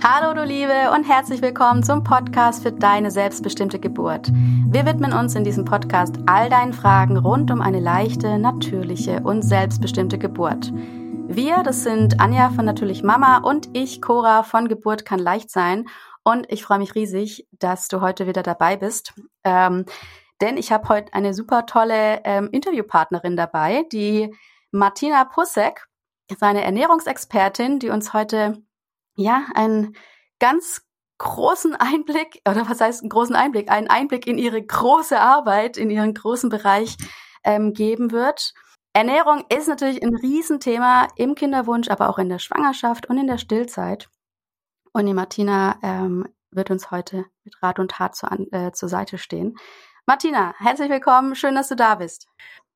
Hallo du Liebe und herzlich willkommen zum Podcast für deine selbstbestimmte Geburt. Wir widmen uns in diesem Podcast all deinen Fragen rund um eine leichte, natürliche und selbstbestimmte Geburt. Wir, das sind Anja von Natürlich Mama und ich, Cora von Geburt kann leicht sein. Und ich freue mich riesig, dass du heute wieder dabei bist. Ähm, denn ich habe heute eine super tolle ähm, Interviewpartnerin dabei, die Martina Pussek, seine Ernährungsexpertin, die uns heute ja, einen ganz großen Einblick, oder was heißt einen großen Einblick, einen Einblick in ihre große Arbeit, in ihren großen Bereich ähm, geben wird. Ernährung ist natürlich ein Riesenthema im Kinderwunsch, aber auch in der Schwangerschaft und in der Stillzeit. Und die Martina ähm, wird uns heute mit Rat und Tat zu, äh, zur Seite stehen. Martina, herzlich willkommen. Schön, dass du da bist.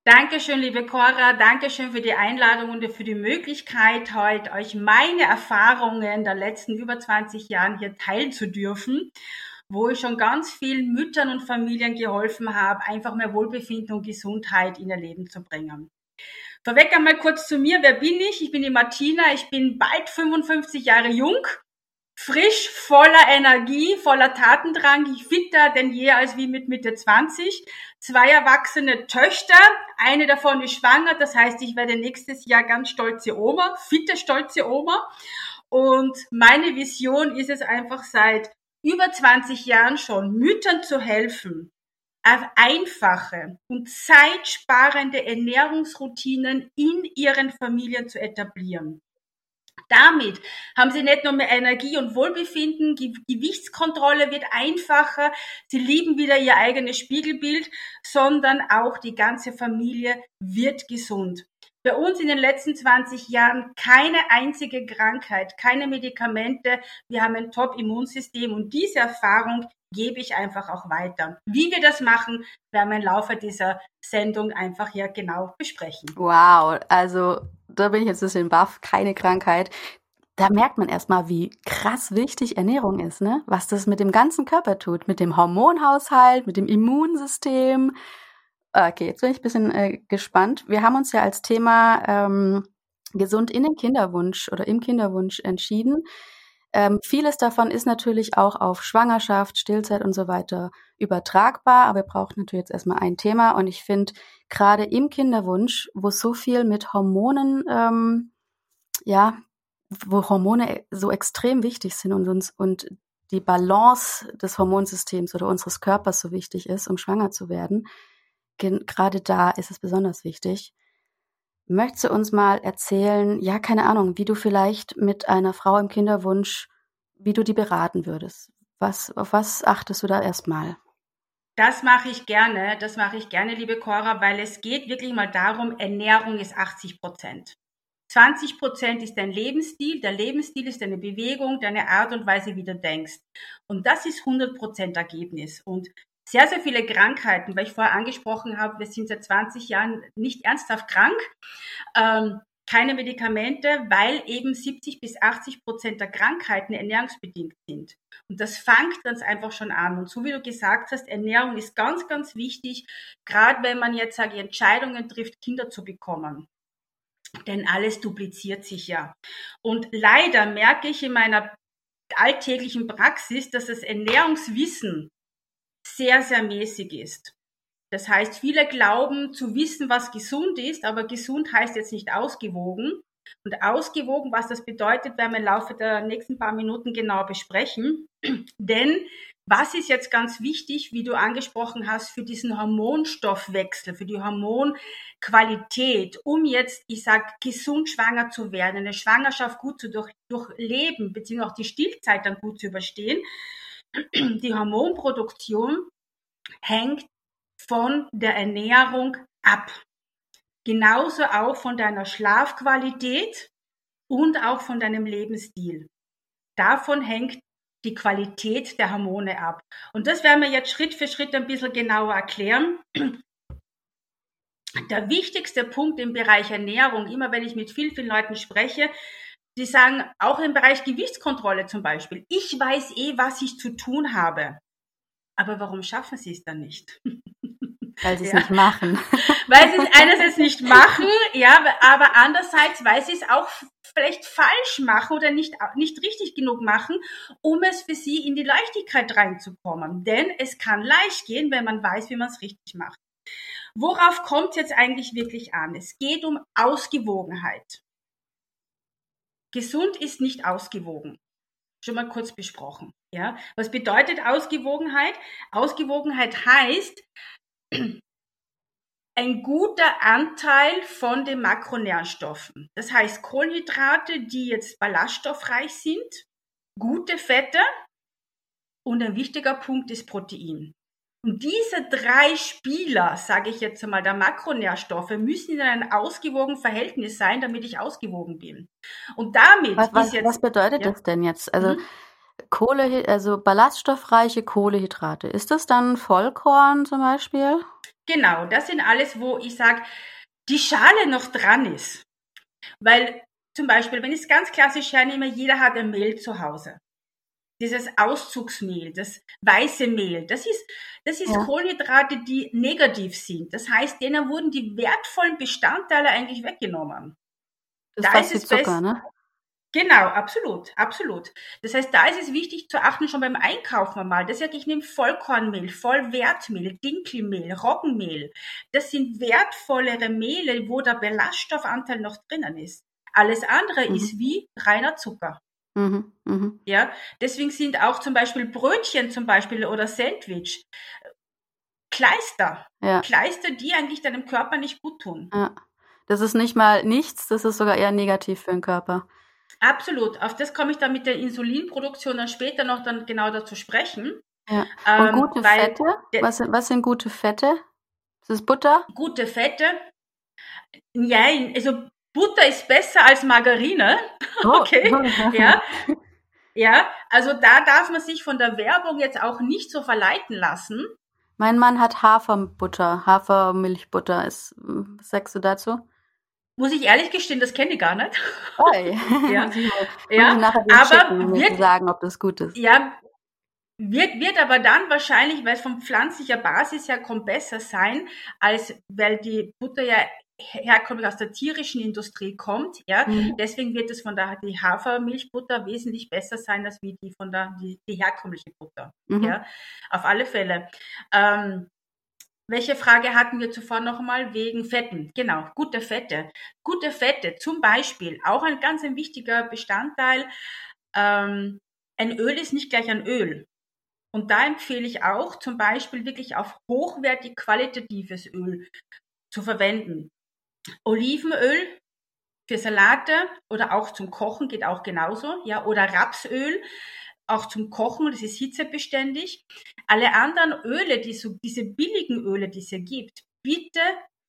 Dankeschön, liebe Cora. Dankeschön für die Einladung und für die Möglichkeit, heute euch meine Erfahrungen der letzten über 20 Jahren hier teilen zu dürfen, wo ich schon ganz vielen Müttern und Familien geholfen habe, einfach mehr Wohlbefinden und Gesundheit in ihr Leben zu bringen. Vorweg einmal kurz zu mir. Wer bin ich? Ich bin die Martina. Ich bin bald 55 Jahre jung frisch, voller Energie, voller Tatendrang, fitter denn je als wie mit Mitte 20. Zwei erwachsene Töchter, eine davon ist schwanger, das heißt, ich werde nächstes Jahr ganz stolze Oma, fitte, stolze Oma. Und meine Vision ist es einfach seit über 20 Jahren schon, Müttern zu helfen, einfache und zeitsparende Ernährungsroutinen in ihren Familien zu etablieren. Damit haben sie nicht nur mehr Energie und Wohlbefinden, Gewichtskontrolle wird einfacher, sie lieben wieder ihr eigenes Spiegelbild, sondern auch die ganze Familie wird gesund. Bei uns in den letzten 20 Jahren keine einzige Krankheit, keine Medikamente. Wir haben ein Top-Immunsystem und diese Erfahrung gebe ich einfach auch weiter. Wie wir das machen, werden wir im Laufe dieser Sendung einfach hier genau besprechen. Wow, also da bin ich jetzt ein bisschen baff, keine Krankheit. Da merkt man erstmal, wie krass wichtig Ernährung ist, ne? Was das mit dem ganzen Körper tut, mit dem Hormonhaushalt, mit dem Immunsystem. Okay, jetzt bin ich ein bisschen äh, gespannt. Wir haben uns ja als Thema ähm, gesund in den Kinderwunsch oder im Kinderwunsch entschieden. Ähm, vieles davon ist natürlich auch auf Schwangerschaft, Stillzeit und so weiter übertragbar, aber wir brauchen natürlich jetzt erstmal ein Thema und ich finde gerade im Kinderwunsch, wo so viel mit Hormonen, ähm, ja, wo Hormone so extrem wichtig sind und uns und die Balance des Hormonsystems oder unseres Körpers so wichtig ist, um schwanger zu werden, gerade da ist es besonders wichtig. Möchtest du uns mal erzählen, ja, keine Ahnung, wie du vielleicht mit einer Frau im Kinderwunsch, wie du die beraten würdest? Was, auf was achtest du da erstmal? Das mache ich gerne, das mache ich gerne, liebe Cora, weil es geht wirklich mal darum, Ernährung ist 80 Prozent. 20 Prozent ist dein Lebensstil, der Lebensstil ist deine Bewegung, deine Art und Weise, wie du denkst. Und das ist 100 Prozent Ergebnis. Und sehr, sehr viele Krankheiten, weil ich vorher angesprochen habe, wir sind seit 20 Jahren nicht ernsthaft krank. Ähm, keine Medikamente, weil eben 70 bis 80 Prozent der Krankheiten ernährungsbedingt sind. Und das fängt ganz einfach schon an. Und so wie du gesagt hast, Ernährung ist ganz, ganz wichtig, gerade wenn man jetzt sage, Entscheidungen trifft, Kinder zu bekommen. Denn alles dupliziert sich ja. Und leider merke ich in meiner alltäglichen Praxis, dass das Ernährungswissen sehr, sehr mäßig ist. Das heißt, viele glauben zu wissen, was gesund ist, aber gesund heißt jetzt nicht ausgewogen. Und ausgewogen, was das bedeutet, werden wir im Laufe der nächsten paar Minuten genau besprechen. Denn was ist jetzt ganz wichtig, wie du angesprochen hast, für diesen Hormonstoffwechsel, für die Hormonqualität, um jetzt, ich sag, gesund schwanger zu werden, eine Schwangerschaft gut zu durch, durchleben, beziehungsweise auch die Stillzeit dann gut zu überstehen, die Hormonproduktion hängt von der Ernährung ab. Genauso auch von deiner Schlafqualität und auch von deinem Lebensstil. Davon hängt die Qualität der Hormone ab. Und das werden wir jetzt Schritt für Schritt ein bisschen genauer erklären. Der wichtigste Punkt im Bereich Ernährung, immer wenn ich mit vielen, vielen Leuten spreche, die sagen, auch im Bereich Gewichtskontrolle zum Beispiel, ich weiß eh, was ich zu tun habe. Aber warum schaffen sie es dann nicht? Weil sie es ja. nicht machen. Weil sie es einerseits nicht machen, ja, aber andererseits, weil sie es auch vielleicht falsch machen oder nicht, nicht richtig genug machen, um es für sie in die Leichtigkeit reinzukommen. Denn es kann leicht gehen, wenn man weiß, wie man es richtig macht. Worauf kommt es jetzt eigentlich wirklich an? Es geht um Ausgewogenheit. Gesund ist nicht ausgewogen. Schon mal kurz besprochen. Ja, was bedeutet Ausgewogenheit? Ausgewogenheit heißt, ein guter Anteil von den Makronährstoffen. Das heißt Kohlenhydrate, die jetzt ballaststoffreich sind, gute Fette und ein wichtiger Punkt ist Protein. Und diese drei Spieler, sage ich jetzt einmal, der Makronährstoffe, müssen in einem ausgewogenen Verhältnis sein, damit ich ausgewogen bin. Und damit was, was, ist jetzt. Was bedeutet ja, das denn jetzt? Also mhm. Kohle, also ballaststoffreiche Kohlehydrate. Ist das dann Vollkorn zum Beispiel? Genau, das sind alles, wo ich sage, die Schale noch dran ist. Weil zum Beispiel, wenn ich es ganz klassisch hernehme, jeder hat ein Mehl zu Hause. Dieses Auszugsmehl, das weiße Mehl, das ist, das ist ja. Kohlenhydrate, die negativ sind. Das heißt, denen wurden die wertvollen Bestandteile eigentlich weggenommen. Das da ist es Zucker, ne? Genau, absolut, absolut. Das heißt, da ist es wichtig zu achten, schon beim Einkaufen mal. Das sage ich nehme Vollkornmehl, Vollwertmehl, Dinkelmehl, Roggenmehl. Das sind wertvollere Mehle, wo der Ballaststoffanteil noch drinnen ist. Alles andere mhm. ist wie reiner Zucker. Mhm, mh. Ja, deswegen sind auch zum Beispiel Brötchen zum Beispiel oder Sandwich Kleister. Ja. Kleister, die eigentlich deinem Körper nicht gut tun. Ja. Das ist nicht mal nichts, das ist sogar eher negativ für den Körper. Absolut. Auf das komme ich dann mit der Insulinproduktion dann später noch dann genau dazu sprechen. Ja. Und ähm, gute Fette? Was sind, was sind gute Fette? Ist das Butter? Gute Fette? Nein, also Butter ist besser als Margarine. Oh. Okay. ja. Ja, also da darf man sich von der Werbung jetzt auch nicht so verleiten lassen. Mein Mann hat Haferbutter, Hafermilchbutter. Ist, was sagst du dazu? Muss ich ehrlich gestehen, das kenne ich gar nicht. Oi. ja, ja. aber wird, sagen, ob das gut ist. Ja, wird, wird aber dann wahrscheinlich, weil es von pflanzlicher Basis her kommt, besser sein, als weil die Butter ja herkömmlich aus der tierischen Industrie kommt, ja. Mhm. Deswegen wird es von der die Hafermilchbutter wesentlich besser sein als wie die von der die, die herkömmliche Butter, mhm. ja. Auf alle Fälle. Ähm, welche Frage hatten wir zuvor noch einmal wegen Fetten? Genau, gute Fette. Gute Fette, zum Beispiel, auch ein ganz ein wichtiger Bestandteil. Ähm, ein Öl ist nicht gleich ein Öl. Und da empfehle ich auch zum Beispiel wirklich auf hochwertig qualitatives Öl zu verwenden. Olivenöl für Salate oder auch zum Kochen geht auch genauso, ja, oder Rapsöl auch zum Kochen, das ist hitzebeständig. Alle anderen Öle, die so, diese billigen Öle, die es hier gibt, bitte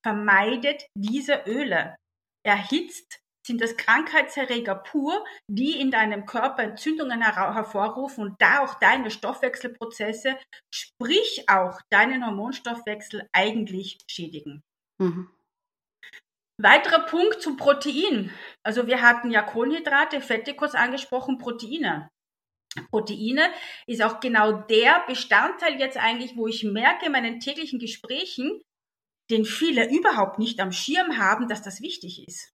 vermeidet diese Öle. Erhitzt sind das Krankheitserreger pur, die in deinem Körper Entzündungen her hervorrufen und da auch deine Stoffwechselprozesse, sprich auch deinen Hormonstoffwechsel eigentlich schädigen. Mhm. Weiterer Punkt zum Protein. Also wir hatten ja Kohlenhydrate, Fette kurz angesprochen, Proteine. Proteine ist auch genau der Bestandteil jetzt eigentlich, wo ich merke in meinen täglichen Gesprächen, den viele überhaupt nicht am Schirm haben, dass das wichtig ist.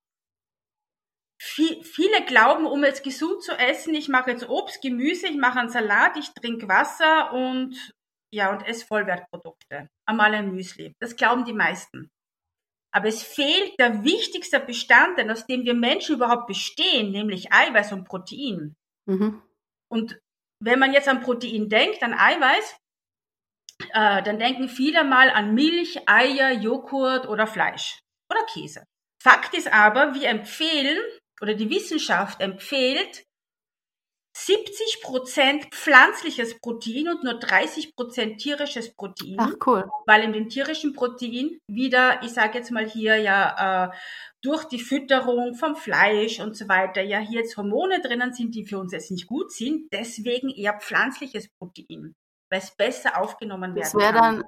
viele glauben, um jetzt gesund zu essen, ich mache jetzt Obst, Gemüse, ich mache einen Salat, ich trinke Wasser und ja, und esse Vollwertprodukte. Einmal ein Müsli. Das glauben die meisten. Aber es fehlt der wichtigste Bestandteil, aus dem wir Menschen überhaupt bestehen, nämlich Eiweiß und Protein. Mhm. Und wenn man jetzt an Protein denkt, an Eiweiß, äh, dann denken viele mal an Milch, Eier, Joghurt oder Fleisch oder Käse. Fakt ist aber, wir empfehlen oder die Wissenschaft empfiehlt 70% pflanzliches Protein und nur 30% tierisches Protein. Ach cool. Weil in den tierischen Protein wieder, ich sage jetzt mal hier ja äh, durch die Fütterung vom Fleisch und so weiter, ja hier jetzt Hormone drinnen sind, die für uns jetzt nicht gut sind. Deswegen eher pflanzliches Protein, weil es besser aufgenommen werden das kann. Dann,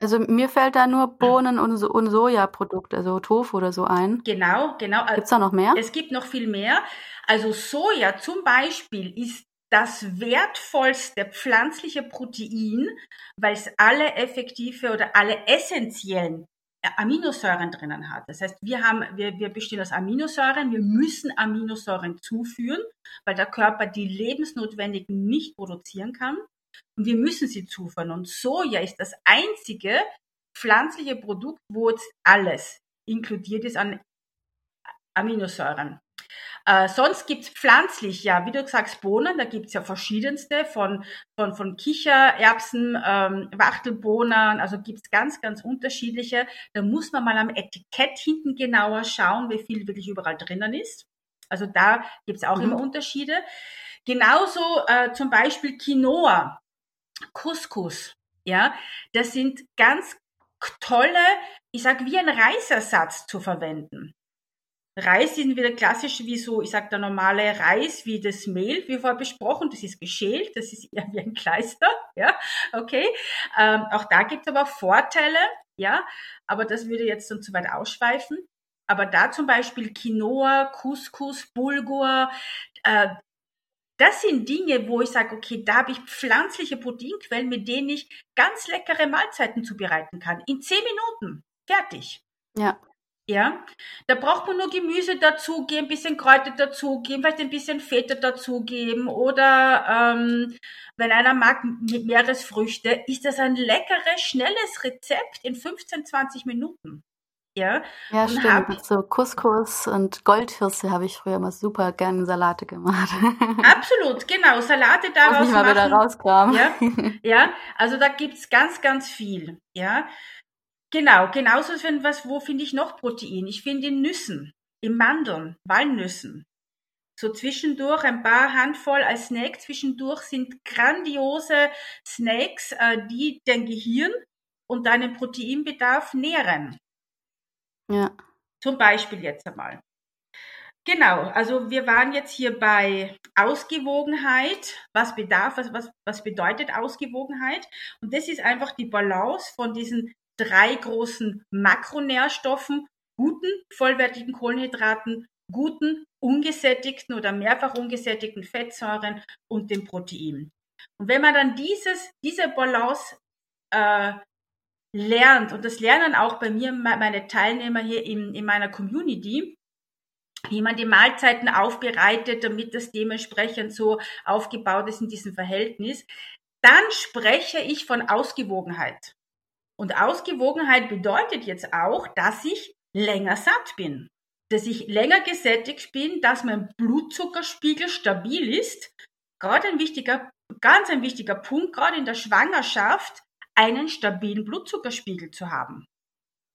also mir fällt da nur Bohnen und, so, und Sojaprodukte, also Tofu oder so ein. Genau, genau. Gibt's da noch mehr? Es gibt noch viel mehr. Also Soja zum Beispiel ist das wertvollste pflanzliche Protein, weil es alle effektive oder alle essentiellen Aminosäuren drinnen hat. Das heißt, wir haben, wir, wir bestehen aus Aminosäuren, wir müssen Aminosäuren zuführen, weil der Körper die lebensnotwendigen nicht produzieren kann. Und wir müssen sie zuführen. Und Soja ist das einzige pflanzliche Produkt, wo jetzt alles inkludiert ist an Aminosäuren. Äh, sonst gibt's pflanzlich, ja, wie du sagst, Bohnen, da gibt's ja verschiedenste, von, von, von Kichererbsen, ähm, Wachtelbohnen, also gibt's ganz, ganz unterschiedliche. Da muss man mal am Etikett hinten genauer schauen, wie viel wirklich überall drinnen ist. Also da gibt's auch mhm. immer Unterschiede. Genauso äh, zum Beispiel Quinoa, Couscous, ja, das sind ganz tolle, ich sag wie ein Reisersatz zu verwenden. Reis sind wieder klassisch wie so, ich sag der normale Reis, wie das Mehl, wie vorher besprochen, das ist geschält, das ist eher wie ein Kleister, ja, okay. Ähm, auch da gibt es aber Vorteile, ja, aber das würde jetzt dann zu weit ausschweifen. Aber da zum Beispiel Quinoa, Couscous, Bulgur, äh, das sind Dinge, wo ich sage, okay, da habe ich pflanzliche Proteinquellen, mit denen ich ganz leckere Mahlzeiten zubereiten kann. In zehn Minuten. Fertig. Ja. Ja, da braucht man nur Gemüse dazugeben, ein bisschen Kräuter dazugeben, vielleicht ein bisschen Feta dazugeben oder ähm, wenn einer mag mit Meeresfrüchte, ist das ein leckeres, schnelles Rezept in 15, 20 Minuten. Ja, ja und stimmt. Hab, so Couscous und Goldhirse habe ich früher mal super gerne Salate gemacht. Absolut, genau. Salate daraus Muss ich mal machen. wieder rauskramen. Ja, ja, also da gibt's ganz, ganz viel. Ja, Genau, genauso wenn was, wo finde ich noch Protein? Ich finde in Nüssen, in Mandeln, Walnüssen. So zwischendurch ein paar Handvoll als Snack zwischendurch sind grandiose Snacks, äh, die dein Gehirn und deinen Proteinbedarf nähren. Ja. Zum Beispiel jetzt einmal. Genau, also wir waren jetzt hier bei Ausgewogenheit. Was bedarf, was, was, was bedeutet Ausgewogenheit? Und das ist einfach die Balance von diesen drei großen Makronährstoffen, guten, vollwertigen Kohlenhydraten, guten, ungesättigten oder mehrfach ungesättigten Fettsäuren und dem Protein. Und wenn man dann dieses, diese Balance äh, lernt, und das lernen auch bei mir meine Teilnehmer hier in, in meiner Community, wie man die Mahlzeiten aufbereitet, damit das dementsprechend so aufgebaut ist in diesem Verhältnis, dann spreche ich von Ausgewogenheit. Und Ausgewogenheit bedeutet jetzt auch, dass ich länger satt bin, dass ich länger gesättigt bin, dass mein Blutzuckerspiegel stabil ist. Gerade ein wichtiger, ganz ein wichtiger Punkt, gerade in der Schwangerschaft, einen stabilen Blutzuckerspiegel zu haben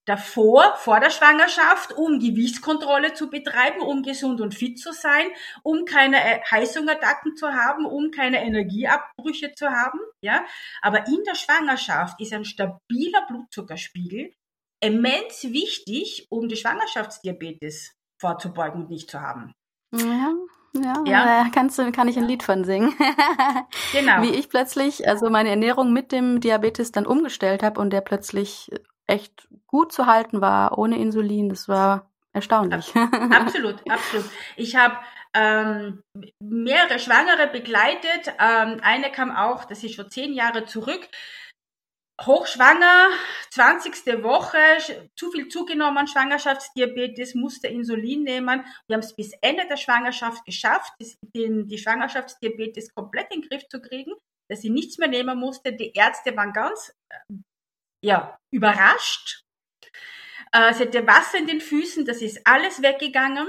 davor, vor der Schwangerschaft, um Gewichtskontrolle zu betreiben, um gesund und fit zu sein, um keine äh, Heißhungerattacken zu haben, um keine Energieabbrüche zu haben, ja. Aber in der Schwangerschaft ist ein stabiler Blutzuckerspiegel immens wichtig, um die Schwangerschaftsdiabetes vorzubeugen und nicht zu haben. Ja. Ja, ja. kannst du, kann ich ein Lied von singen. genau. Wie ich plötzlich also meine Ernährung mit dem Diabetes dann umgestellt habe und der plötzlich echt gut zu halten war, ohne Insulin. Das war erstaunlich. Absolut, absolut. Ich habe ähm, mehrere Schwangere begleitet. Ähm, eine kam auch, das ist schon zehn Jahre zurück, hochschwanger, 20. Woche, zu viel zugenommen, Schwangerschaftsdiabetes, musste Insulin nehmen. Wir haben es bis Ende der Schwangerschaft geschafft, den, die Schwangerschaftsdiabetes komplett in den Griff zu kriegen, dass sie nichts mehr nehmen musste. Die Ärzte waren ganz äh, ja, überrascht. Äh, sie hatte Wasser in den Füßen, das ist alles weggegangen.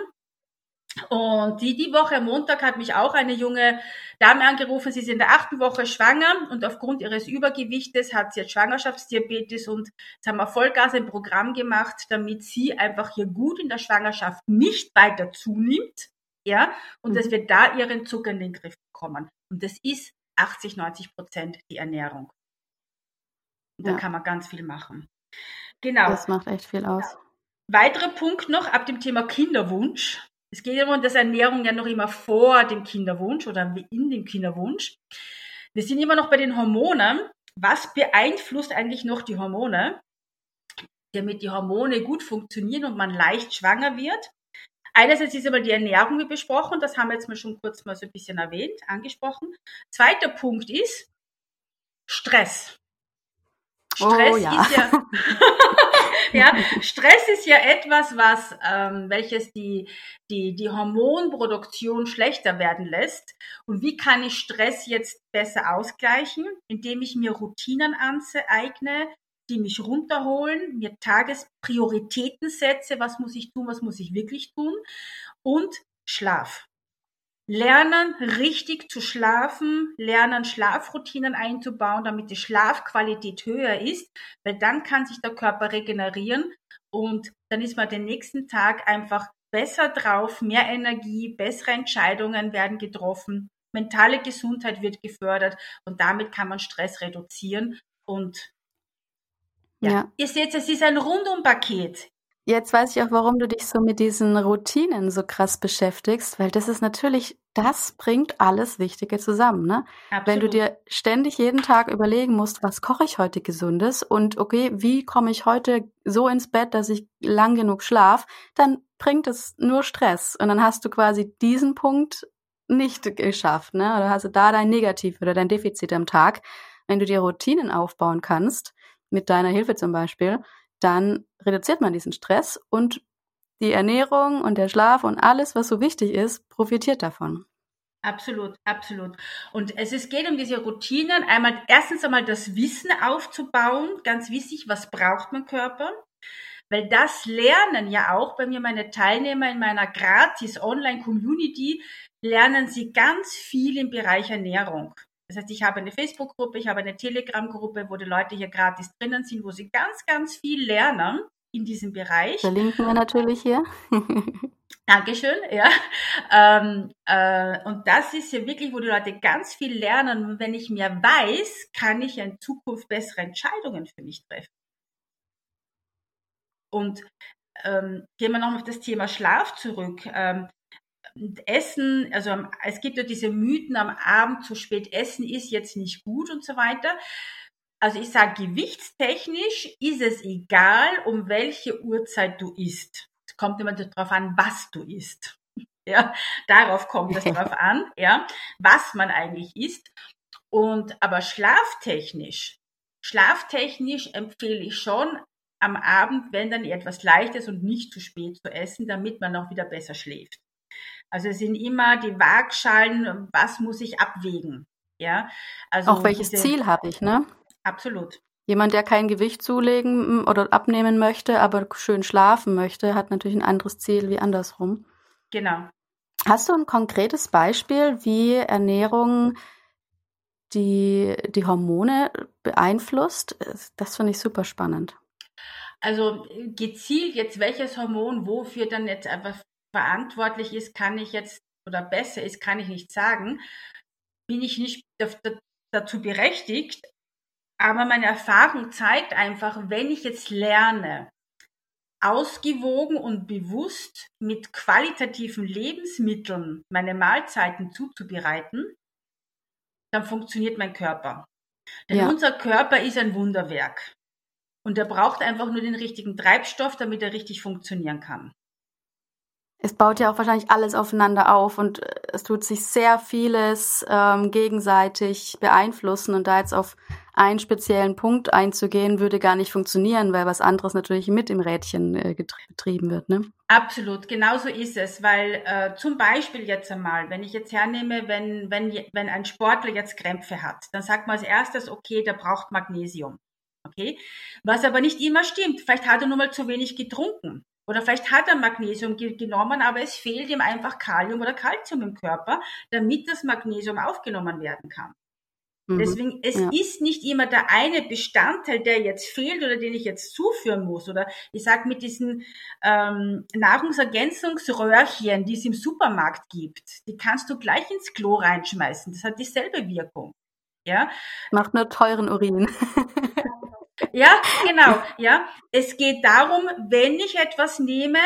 Und die, die Woche am Montag hat mich auch eine junge Dame angerufen, sie ist in der achten Woche schwanger und aufgrund ihres Übergewichtes hat sie jetzt Schwangerschaftsdiabetes und jetzt haben wir Vollgas ein Programm gemacht, damit sie einfach hier gut in der Schwangerschaft nicht weiter zunimmt, ja, und mhm. dass wir da ihren Zucker in den Griff bekommen. Und das ist 80, 90 Prozent die Ernährung. Und ja. da kann man ganz viel machen. Genau. Das macht echt viel aus. Weiterer Punkt noch ab dem Thema Kinderwunsch. Es geht immer um das Ernährung ja noch immer vor dem Kinderwunsch oder in dem Kinderwunsch. Wir sind immer noch bei den Hormonen. Was beeinflusst eigentlich noch die Hormone? Damit die Hormone gut funktionieren und man leicht schwanger wird. einerseits ist aber die Ernährung wie besprochen, das haben wir jetzt mal schon kurz mal so ein bisschen erwähnt, angesprochen. Zweiter Punkt ist Stress. Stress oh, ja. ist ja, ja, Stress ist ja etwas, was ähm, welches die, die, die Hormonproduktion schlechter werden lässt. Und wie kann ich Stress jetzt besser ausgleichen? Indem ich mir Routinen aneigne, die mich runterholen, mir Tagesprioritäten setze, was muss ich tun, was muss ich wirklich tun und Schlaf. Lernen, richtig zu schlafen, lernen, Schlafroutinen einzubauen, damit die Schlafqualität höher ist, weil dann kann sich der Körper regenerieren und dann ist man den nächsten Tag einfach besser drauf, mehr Energie, bessere Entscheidungen werden getroffen, mentale Gesundheit wird gefördert und damit kann man Stress reduzieren und ja. ja. Ihr seht, es ist ein Rundumpaket. Jetzt weiß ich auch, warum du dich so mit diesen Routinen so krass beschäftigst, weil das ist natürlich, das bringt alles Wichtige zusammen, ne? Absolut. Wenn du dir ständig jeden Tag überlegen musst, was koche ich heute Gesundes und okay, wie komme ich heute so ins Bett, dass ich lang genug schlaf, dann bringt es nur Stress und dann hast du quasi diesen Punkt nicht geschafft, ne? Oder hast du da dein Negativ oder dein Defizit am Tag. Wenn du dir Routinen aufbauen kannst, mit deiner Hilfe zum Beispiel, dann reduziert man diesen Stress und die Ernährung und der Schlaf und alles, was so wichtig ist, profitiert davon. Absolut, absolut. Und es ist, geht um diese Routinen. Einmal, erstens einmal das Wissen aufzubauen. Ganz wichtig, was braucht mein Körper? Weil das lernen ja auch bei mir meine Teilnehmer in meiner gratis Online-Community, lernen sie ganz viel im Bereich Ernährung. Das heißt, ich habe eine Facebook-Gruppe, ich habe eine Telegram-Gruppe, wo die Leute hier gratis drinnen sind, wo sie ganz, ganz viel lernen in diesem Bereich. Verlinken wir natürlich hier. Dankeschön, ja. Ähm, äh, und das ist ja wirklich, wo die Leute ganz viel lernen. Und wenn ich mehr weiß, kann ich in Zukunft bessere Entscheidungen für mich treffen. Und ähm, gehen wir noch auf das Thema Schlaf zurück. Ähm, Essen, also es gibt ja diese Mythen, am Abend zu spät essen ist jetzt nicht gut und so weiter. Also ich sage, gewichtstechnisch ist es egal, um welche Uhrzeit du isst. Es kommt immer darauf an, was du isst. Ja, darauf kommt es drauf an, ja, was man eigentlich isst. Und aber schlaftechnisch, schlaftechnisch empfehle ich schon am Abend, wenn dann etwas Leichtes und nicht zu spät zu essen, damit man auch wieder besser schläft. Also es sind immer die Waagschalen, was muss ich abwägen. Ja, also auch welches diese, Ziel habe ich, ne? Absolut. Jemand, der kein Gewicht zulegen oder abnehmen möchte, aber schön schlafen möchte, hat natürlich ein anderes Ziel wie andersrum. Genau. Hast du ein konkretes Beispiel, wie Ernährung die, die Hormone beeinflusst? Das finde ich super spannend. Also gezielt jetzt welches Hormon wofür dann jetzt einfach verantwortlich ist, kann ich jetzt oder besser ist, kann ich nicht sagen. Bin ich nicht dazu berechtigt. Aber meine Erfahrung zeigt einfach, wenn ich jetzt lerne, ausgewogen und bewusst mit qualitativen Lebensmitteln meine Mahlzeiten zuzubereiten, dann funktioniert mein Körper. Denn ja. unser Körper ist ein Wunderwerk. Und er braucht einfach nur den richtigen Treibstoff, damit er richtig funktionieren kann es baut ja auch wahrscheinlich alles aufeinander auf und äh, es tut sich sehr vieles ähm, gegenseitig beeinflussen und da jetzt auf einen speziellen Punkt einzugehen, würde gar nicht funktionieren, weil was anderes natürlich mit im Rädchen äh, betrieben wird. Ne? Absolut, genau so ist es, weil äh, zum Beispiel jetzt einmal, wenn ich jetzt hernehme, wenn, wenn, wenn ein Sportler jetzt Krämpfe hat, dann sagt man als erstes, okay, der braucht Magnesium. Okay, was aber nicht immer stimmt. Vielleicht hat er nur mal zu wenig getrunken. Oder vielleicht hat er Magnesium genommen, aber es fehlt ihm einfach Kalium oder Calcium im Körper, damit das Magnesium aufgenommen werden kann. Mhm. Deswegen, es ja. ist nicht immer der eine Bestandteil, der jetzt fehlt oder den ich jetzt zuführen muss. Oder ich sag mit diesen ähm, Nahrungsergänzungsröhrchen, die es im Supermarkt gibt, die kannst du gleich ins Klo reinschmeißen. Das hat dieselbe Wirkung. Ja. Macht nur teuren Urin. Ja, genau. Ja, es geht darum, wenn ich etwas nehme,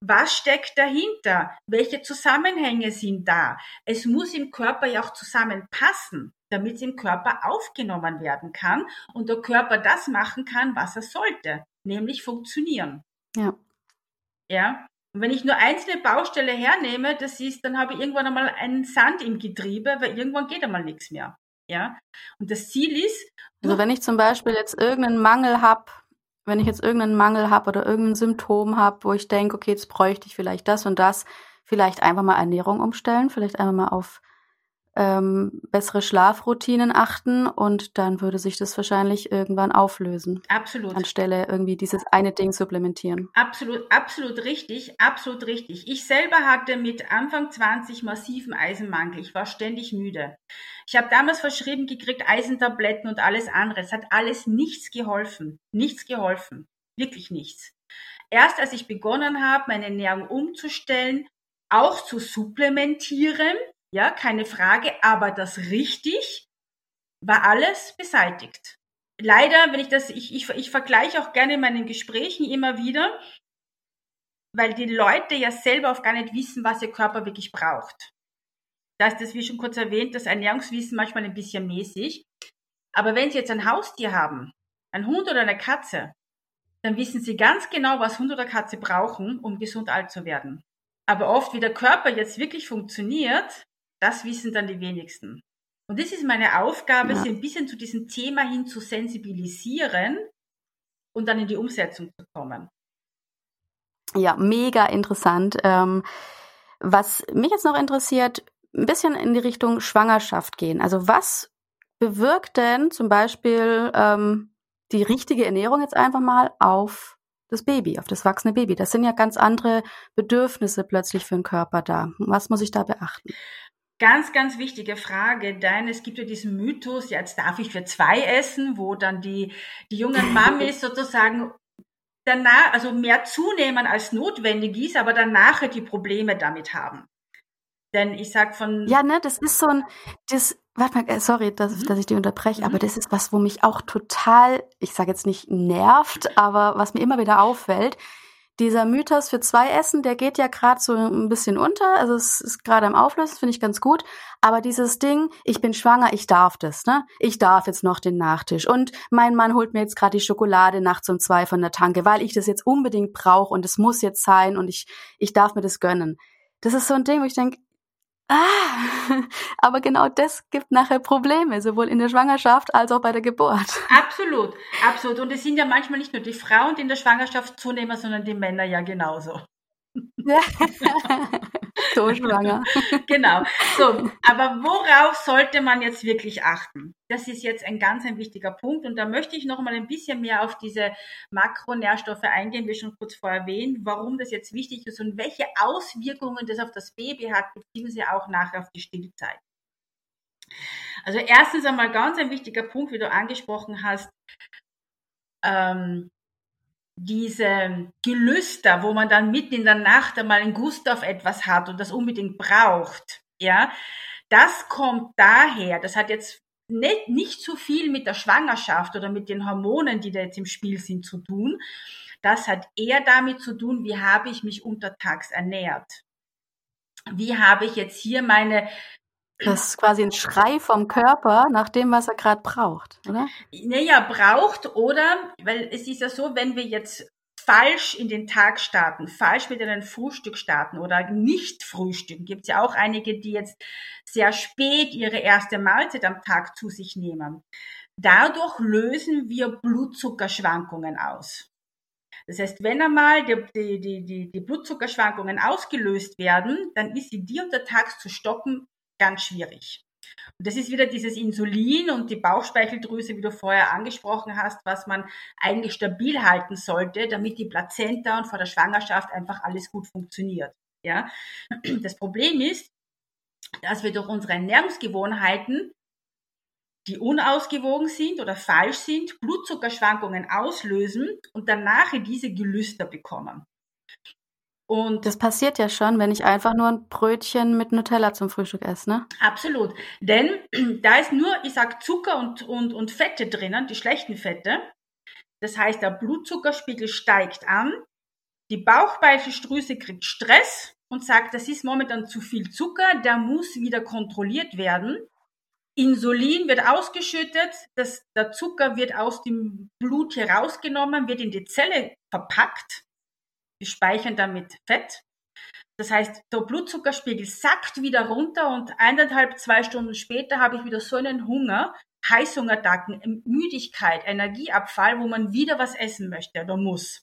was steckt dahinter? Welche Zusammenhänge sind da? Es muss im Körper ja auch zusammenpassen, damit es im Körper aufgenommen werden kann und der Körper das machen kann, was er sollte, nämlich funktionieren. Ja. Ja. Und wenn ich nur einzelne Baustelle hernehme, das ist, dann habe ich irgendwann einmal einen Sand im Getriebe, weil irgendwann geht einmal nichts mehr. Ja. Und das Ziel ist. Also wenn ich zum Beispiel jetzt irgendeinen Mangel habe, wenn ich jetzt irgendeinen Mangel habe oder irgendein Symptom habe, wo ich denke, okay, jetzt bräuchte ich vielleicht das und das, vielleicht einfach mal Ernährung umstellen, vielleicht einfach mal auf ähm, bessere Schlafroutinen achten und dann würde sich das wahrscheinlich irgendwann auflösen. Absolut. Anstelle irgendwie dieses eine Ding supplementieren. Absolut, absolut richtig, absolut richtig. Ich selber hatte mit Anfang 20 massiven Eisenmangel. Ich war ständig müde. Ich habe damals verschrieben gekriegt Eisentabletten und alles andere. Es hat alles nichts geholfen. Nichts geholfen. Wirklich nichts. Erst als ich begonnen habe, meine Ernährung umzustellen, auch zu supplementieren, ja, keine Frage, aber das richtig war alles beseitigt. Leider, wenn ich das, ich, ich, ich vergleiche auch gerne in meinen Gesprächen immer wieder, weil die Leute ja selber auch gar nicht wissen, was ihr Körper wirklich braucht. Da ist das, wie schon kurz erwähnt, das Ernährungswissen manchmal ein bisschen mäßig. Aber wenn Sie jetzt ein Haustier haben, ein Hund oder eine Katze, dann wissen Sie ganz genau, was Hund oder Katze brauchen, um gesund alt zu werden. Aber oft, wie der Körper jetzt wirklich funktioniert, das wissen dann die wenigsten. Und das ist meine Aufgabe, ja. sie ein bisschen zu diesem Thema hin zu sensibilisieren und dann in die Umsetzung zu kommen. Ja, mega interessant. Ähm, was mich jetzt noch interessiert, ein bisschen in die Richtung Schwangerschaft gehen. Also was bewirkt denn zum Beispiel ähm, die richtige Ernährung jetzt einfach mal auf das Baby, auf das wachsende Baby? Das sind ja ganz andere Bedürfnisse plötzlich für den Körper da. Was muss ich da beachten? Ganz, ganz wichtige Frage, denn es gibt ja diesen Mythos, jetzt darf ich für zwei essen, wo dann die, die jungen Mamis sozusagen danach, also mehr zunehmen als notwendig ist, aber danach die Probleme damit haben. Denn ich sag von. Ja, ne, das ist so ein, das, warte mal, äh, sorry, dass, mhm. dass ich die unterbreche, mhm. aber das ist was, wo mich auch total, ich sage jetzt nicht nervt, aber was mir immer wieder auffällt, dieser Mythos für zwei Essen, der geht ja gerade so ein bisschen unter. Also es ist gerade am Auflösen, finde ich ganz gut. Aber dieses Ding, ich bin schwanger, ich darf das, ne? Ich darf jetzt noch den Nachtisch. Und mein Mann holt mir jetzt gerade die Schokolade nachts um zwei von der Tanke, weil ich das jetzt unbedingt brauche und es muss jetzt sein und ich, ich darf mir das gönnen. Das ist so ein Ding, wo ich denke, Ah, aber genau das gibt nachher Probleme, sowohl in der Schwangerschaft als auch bei der Geburt. Absolut, absolut. Und es sind ja manchmal nicht nur die Frauen, die in der Schwangerschaft zunehmen, sondern die Männer ja genauso. Ja. so schwanger. genau. So, aber worauf sollte man jetzt wirklich achten? Das ist jetzt ein ganz ein wichtiger Punkt und da möchte ich noch mal ein bisschen mehr auf diese Makronährstoffe eingehen, wie schon kurz vorher erwähnt, warum das jetzt wichtig ist und welche Auswirkungen das auf das Baby hat, beziehungsweise auch nachher auf die Stillzeit. Also erstens einmal ganz ein wichtiger Punkt, wie du angesprochen hast, ähm, diese Gelüster, wo man dann mitten in der Nacht einmal einen Gust auf etwas hat und das unbedingt braucht, ja, das kommt daher, das hat jetzt nicht, nicht so viel mit der Schwangerschaft oder mit den Hormonen, die da jetzt im Spiel sind, zu tun. Das hat eher damit zu tun, wie habe ich mich untertags ernährt. Wie habe ich jetzt hier meine das ist quasi ein Schrei vom Körper nach dem, was er gerade braucht, oder? Naja, braucht oder, weil es ist ja so, wenn wir jetzt falsch in den Tag starten, falsch mit einem Frühstück starten oder nicht frühstücken, gibt es ja auch einige, die jetzt sehr spät ihre erste Mahlzeit am Tag zu sich nehmen. Dadurch lösen wir Blutzuckerschwankungen aus. Das heißt, wenn einmal die, die, die, die Blutzuckerschwankungen ausgelöst werden, dann ist sie die untertags zu stoppen ganz schwierig. Und das ist wieder dieses Insulin und die Bauchspeicheldrüse, wie du vorher angesprochen hast, was man eigentlich stabil halten sollte, damit die Plazenta und vor der Schwangerschaft einfach alles gut funktioniert. Ja? Das Problem ist, dass wir durch unsere Ernährungsgewohnheiten, die unausgewogen sind oder falsch sind, Blutzuckerschwankungen auslösen und danach diese Gelüster bekommen. Und das passiert ja schon, wenn ich einfach nur ein Brötchen mit Nutella zum Frühstück esse, ne? Absolut. Denn da ist nur, ich sag Zucker und, und, und Fette drinnen, die schlechten Fette. Das heißt, der Blutzuckerspiegel steigt an, die Bauchspeicheldrüse kriegt Stress und sagt, das ist momentan zu viel Zucker, der muss wieder kontrolliert werden. Insulin wird ausgeschüttet, das, der Zucker wird aus dem Blut herausgenommen, wird in die Zelle verpackt Wir speichern damit Fett. Das heißt, der Blutzuckerspiegel sackt wieder runter und eineinhalb, zwei Stunden später habe ich wieder so einen Hunger, Heißhungerattacken, Müdigkeit, Energieabfall, wo man wieder was essen möchte oder muss.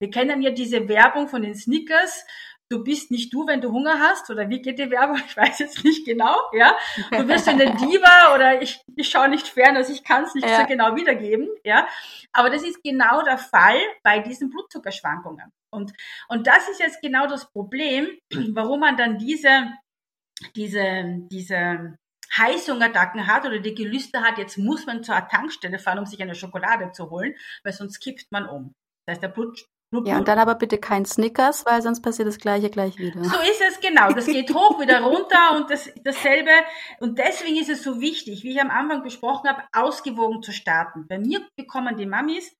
Wir kennen ja diese Werbung von den Snickers, du bist nicht du, wenn du Hunger hast, oder wie geht die Werbung? Ich weiß jetzt nicht genau, ja. Du bist eine Diva oder ich, ich schaue nicht fern, also ich kann es nicht ja. so genau wiedergeben, ja. Aber das ist genau der Fall bei diesen Blutzuckerschwankungen. Und, und das ist jetzt genau das Problem, warum man dann diese, diese, diese Heißhungerattacken hat oder die Gelüste hat, jetzt muss man zur Tankstelle fahren, um sich eine Schokolade zu holen, weil sonst kippt man um. Das heißt, der Blut, ja, und dann aber bitte kein Snickers, weil sonst passiert das Gleiche gleich wieder. So ist es genau. Das geht hoch, wieder runter und das, dasselbe. Und deswegen ist es so wichtig, wie ich am Anfang besprochen habe, ausgewogen zu starten. Bei mir bekommen die Mamis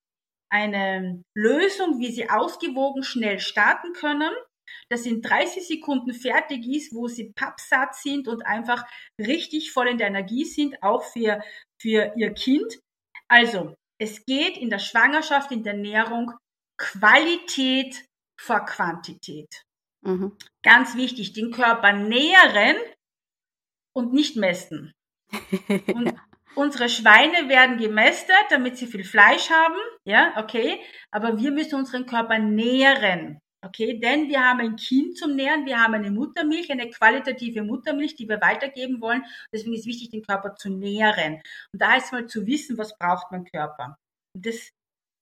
eine Lösung, wie sie ausgewogen schnell starten können, dass in 30 Sekunden fertig ist, wo sie pappsatt sind und einfach richtig voll in der Energie sind, auch für, für ihr Kind. Also, es geht in der Schwangerschaft, in der Ernährung Qualität vor Quantität. Mhm. Ganz wichtig, den Körper nähren und nicht mästen. Und unsere Schweine werden gemästet, damit sie viel Fleisch haben, ja, okay, aber wir müssen unseren Körper nähren. Okay, denn wir haben ein Kind zum Nähren, wir haben eine Muttermilch, eine qualitative Muttermilch, die wir weitergeben wollen. Deswegen ist wichtig, den Körper zu nähren. Und da heißt mal zu wissen, was braucht mein Körper. Und das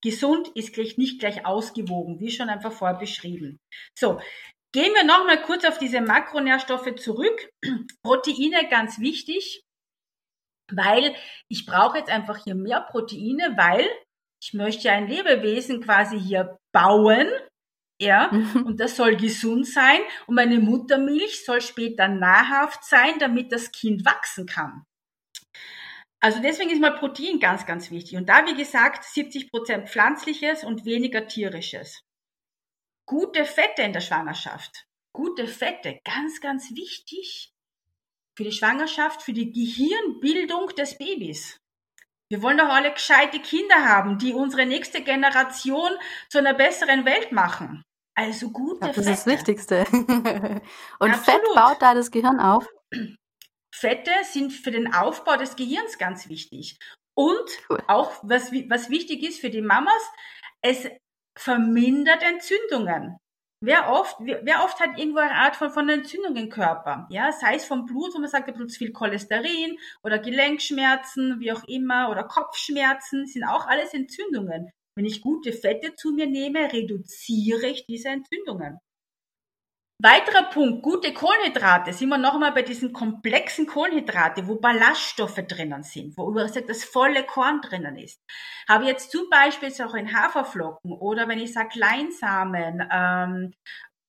Gesund ist gleich nicht gleich ausgewogen, wie schon einfach vorher beschrieben. So, gehen wir nochmal kurz auf diese Makronährstoffe zurück. Proteine ganz wichtig, weil ich brauche jetzt einfach hier mehr Proteine, weil ich möchte ein Lebewesen quasi hier bauen, ja, mhm. und das soll gesund sein und meine Muttermilch soll später nahrhaft sein, damit das Kind wachsen kann. Also deswegen ist mal Protein ganz, ganz wichtig. Und da, wie gesagt, 70 Prozent pflanzliches und weniger tierisches. Gute Fette in der Schwangerschaft. Gute Fette, ganz, ganz wichtig für die Schwangerschaft, für die Gehirnbildung des Babys. Wir wollen doch alle gescheite Kinder haben, die unsere nächste Generation zu einer besseren Welt machen. Also gute ja, das Fette. Ist das Wichtigste. Und Absolut. Fett baut da das Gehirn auf? Fette sind für den Aufbau des Gehirns ganz wichtig. Und cool. auch, was, was wichtig ist für die Mamas, es vermindert Entzündungen. Wer oft, wer oft hat irgendwo eine Art von, von Entzündung im Körper? Ja, sei es vom Blut, wo man sagt, da Blut zu viel Cholesterin oder Gelenkschmerzen, wie auch immer, oder Kopfschmerzen, sind auch alles Entzündungen. Wenn ich gute Fette zu mir nehme, reduziere ich diese Entzündungen. Weiterer Punkt, gute Kohlenhydrate. Sind wir nochmal bei diesen komplexen Kohlenhydrate, wo Ballaststoffe drinnen sind, wo über das volle Korn drinnen ist. Habe jetzt zum Beispiel auch in Haferflocken oder wenn ich sage Kleinsamen, ähm,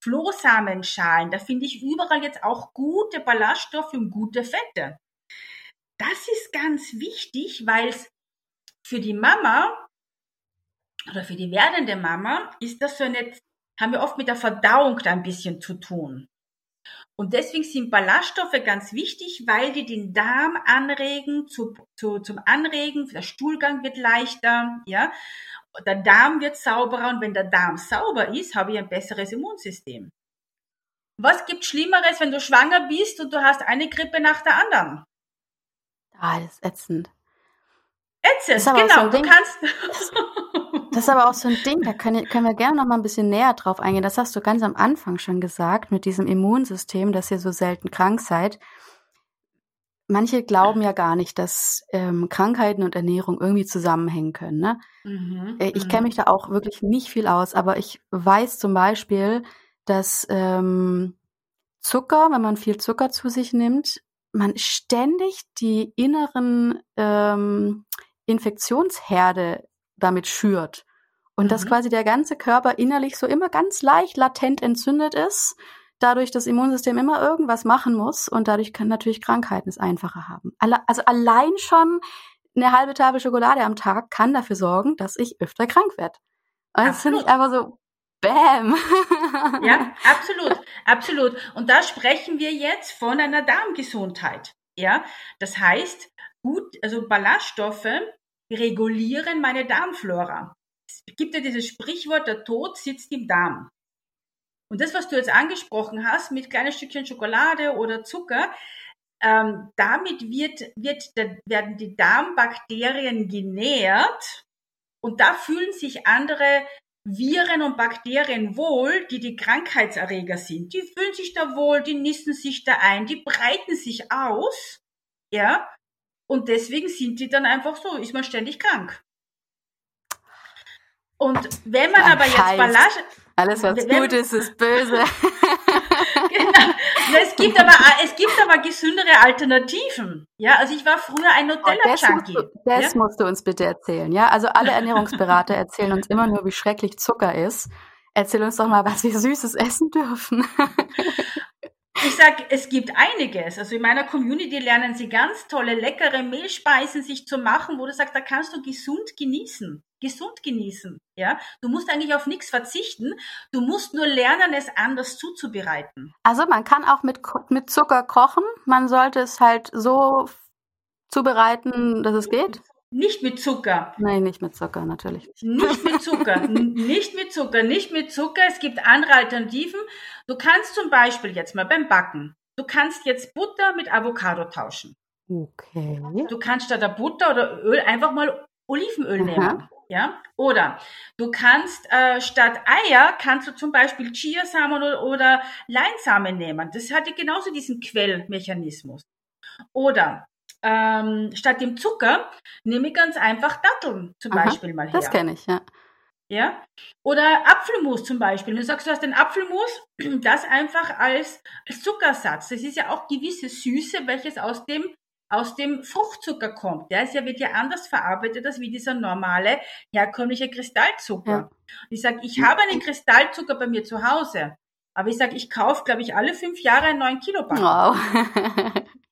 Flohsamenschalen, da finde ich überall jetzt auch gute Ballaststoffe und gute Fette. Das ist ganz wichtig, weil es für die Mama oder für die werdende Mama ist das so eine haben wir oft mit der Verdauung da ein bisschen zu tun. Und deswegen sind Ballaststoffe ganz wichtig, weil die den Darm anregen, zu, zu, zum Anregen, der Stuhlgang wird leichter, ja. Der Darm wird sauberer und wenn der Darm sauber ist, habe ich ein besseres Immunsystem. Was gibt Schlimmeres, wenn du schwanger bist und du hast eine Grippe nach der anderen? Ah, das ist ätzend. Ätzend, genau. So du kannst. Das ist aber auch so ein Ding, da können, können wir gerne noch mal ein bisschen näher drauf eingehen. Das hast du ganz am Anfang schon gesagt, mit diesem Immunsystem, dass ihr so selten krank seid. Manche glauben ja gar nicht, dass ähm, Krankheiten und Ernährung irgendwie zusammenhängen können. Ne? Mhm, äh, ich kenne mhm. mich da auch wirklich nicht viel aus, aber ich weiß zum Beispiel, dass ähm, Zucker, wenn man viel Zucker zu sich nimmt, man ständig die inneren ähm, Infektionsherde damit schürt. Und mhm. dass quasi der ganze Körper innerlich so immer ganz leicht latent entzündet ist, dadurch das Immunsystem immer irgendwas machen muss und dadurch können natürlich Krankheiten es einfacher haben. Also allein schon eine halbe Tafel Schokolade am Tag kann dafür sorgen, dass ich öfter krank werde. Und das finde ich einfach so, Bam! ja, absolut, absolut. Und da sprechen wir jetzt von einer Darmgesundheit. Ja, das heißt, gut, also Ballaststoffe regulieren meine Darmflora. Es gibt ja dieses Sprichwort, der Tod sitzt im Darm. Und das, was du jetzt angesprochen hast, mit kleinen Stückchen Schokolade oder Zucker, ähm, damit wird, wird, werden die Darmbakterien genährt und da fühlen sich andere Viren und Bakterien wohl, die die Krankheitserreger sind. Die fühlen sich da wohl, die nisten sich da ein, die breiten sich aus, ja, und deswegen sind die dann einfach so, ist man ständig krank. Und wenn man aber jetzt Ballast, alles was wenn, gut ist, ist böse. genau. Es gibt aber, es gibt aber gesündere Alternativen. Ja, also ich war früher ein Nutella-Junkie. Oh, das, das ja? musst du uns bitte erzählen. Ja, also alle Ernährungsberater erzählen uns immer nur, wie schrecklich Zucker ist. Erzähl uns doch mal, was wir Süßes essen dürfen. Ich sag, es gibt einiges. Also in meiner Community lernen sie ganz tolle, leckere Mehlspeisen sich zu machen, wo du sagst, da kannst du gesund genießen. Gesund genießen. Ja, du musst eigentlich auf nichts verzichten. Du musst nur lernen, es anders zuzubereiten. Also man kann auch mit, mit Zucker kochen. Man sollte es halt so zubereiten, dass es geht. Nicht mit Zucker. Nein, nicht mit Zucker, natürlich nicht. Nicht mit Zucker, nicht mit Zucker, nicht mit Zucker. Es gibt andere Alternativen. Du kannst zum Beispiel jetzt mal beim Backen, du kannst jetzt Butter mit Avocado tauschen. Okay. Du kannst statt der Butter oder Öl einfach mal Olivenöl Aha. nehmen. Ja? Oder du kannst äh, statt Eier kannst du zum Beispiel Chiasamen oder, oder Leinsamen nehmen. Das hat ja genauso diesen Quellmechanismus. Oder ähm, statt dem Zucker nehme ich ganz einfach Datteln zum Aha, Beispiel mal her. Das kenne ich, ja. Ja? Oder Apfelmus zum Beispiel. Du sagst, du hast den Apfelmus, das einfach als, als Zuckersatz. Das ist ja auch gewisse Süße, welches aus dem aus dem Fruchtzucker kommt. Der ist ja, wird ja anders verarbeitet als wie dieser normale herkömmliche Kristallzucker. Ja. Ich sage, ich habe einen Kristallzucker bei mir zu Hause, aber ich sage, ich kaufe, glaube ich, alle fünf Jahre einen neuen Kiloback. Wow.